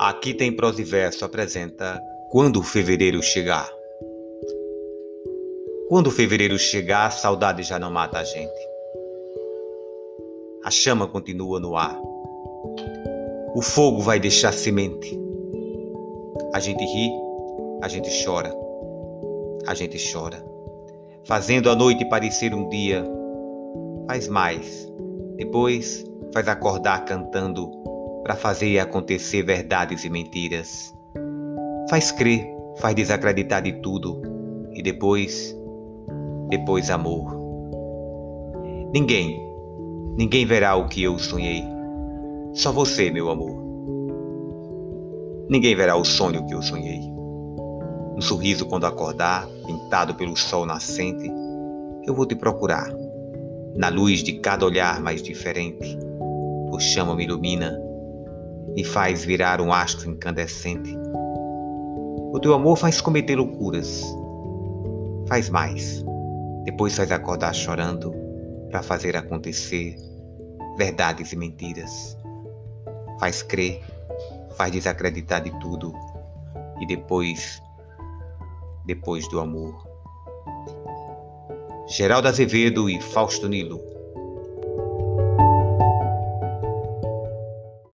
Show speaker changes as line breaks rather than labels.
Aqui tem prosa e verso apresenta Quando fevereiro chegar. Quando fevereiro chegar, a saudade já não mata a gente. A chama continua no ar. O fogo vai deixar semente. A gente ri, a gente chora, a gente chora, fazendo a noite parecer um dia. Faz mais, depois faz acordar cantando para fazer acontecer verdades e mentiras. Faz crer, faz desacreditar de tudo e depois, depois amor. Ninguém, ninguém verá o que eu sonhei. Só você, meu amor. Ninguém verá o sonho que eu sonhei. Um sorriso quando acordar, pintado pelo sol nascente, eu vou te procurar. Na luz de cada olhar mais diferente, o chama me ilumina e faz virar um astro incandescente. O teu amor faz cometer loucuras. Faz mais. Depois faz acordar chorando para fazer acontecer verdades e mentiras. Faz crer, faz desacreditar de tudo e depois, depois do amor. Geraldo Azevedo e Fausto Nilo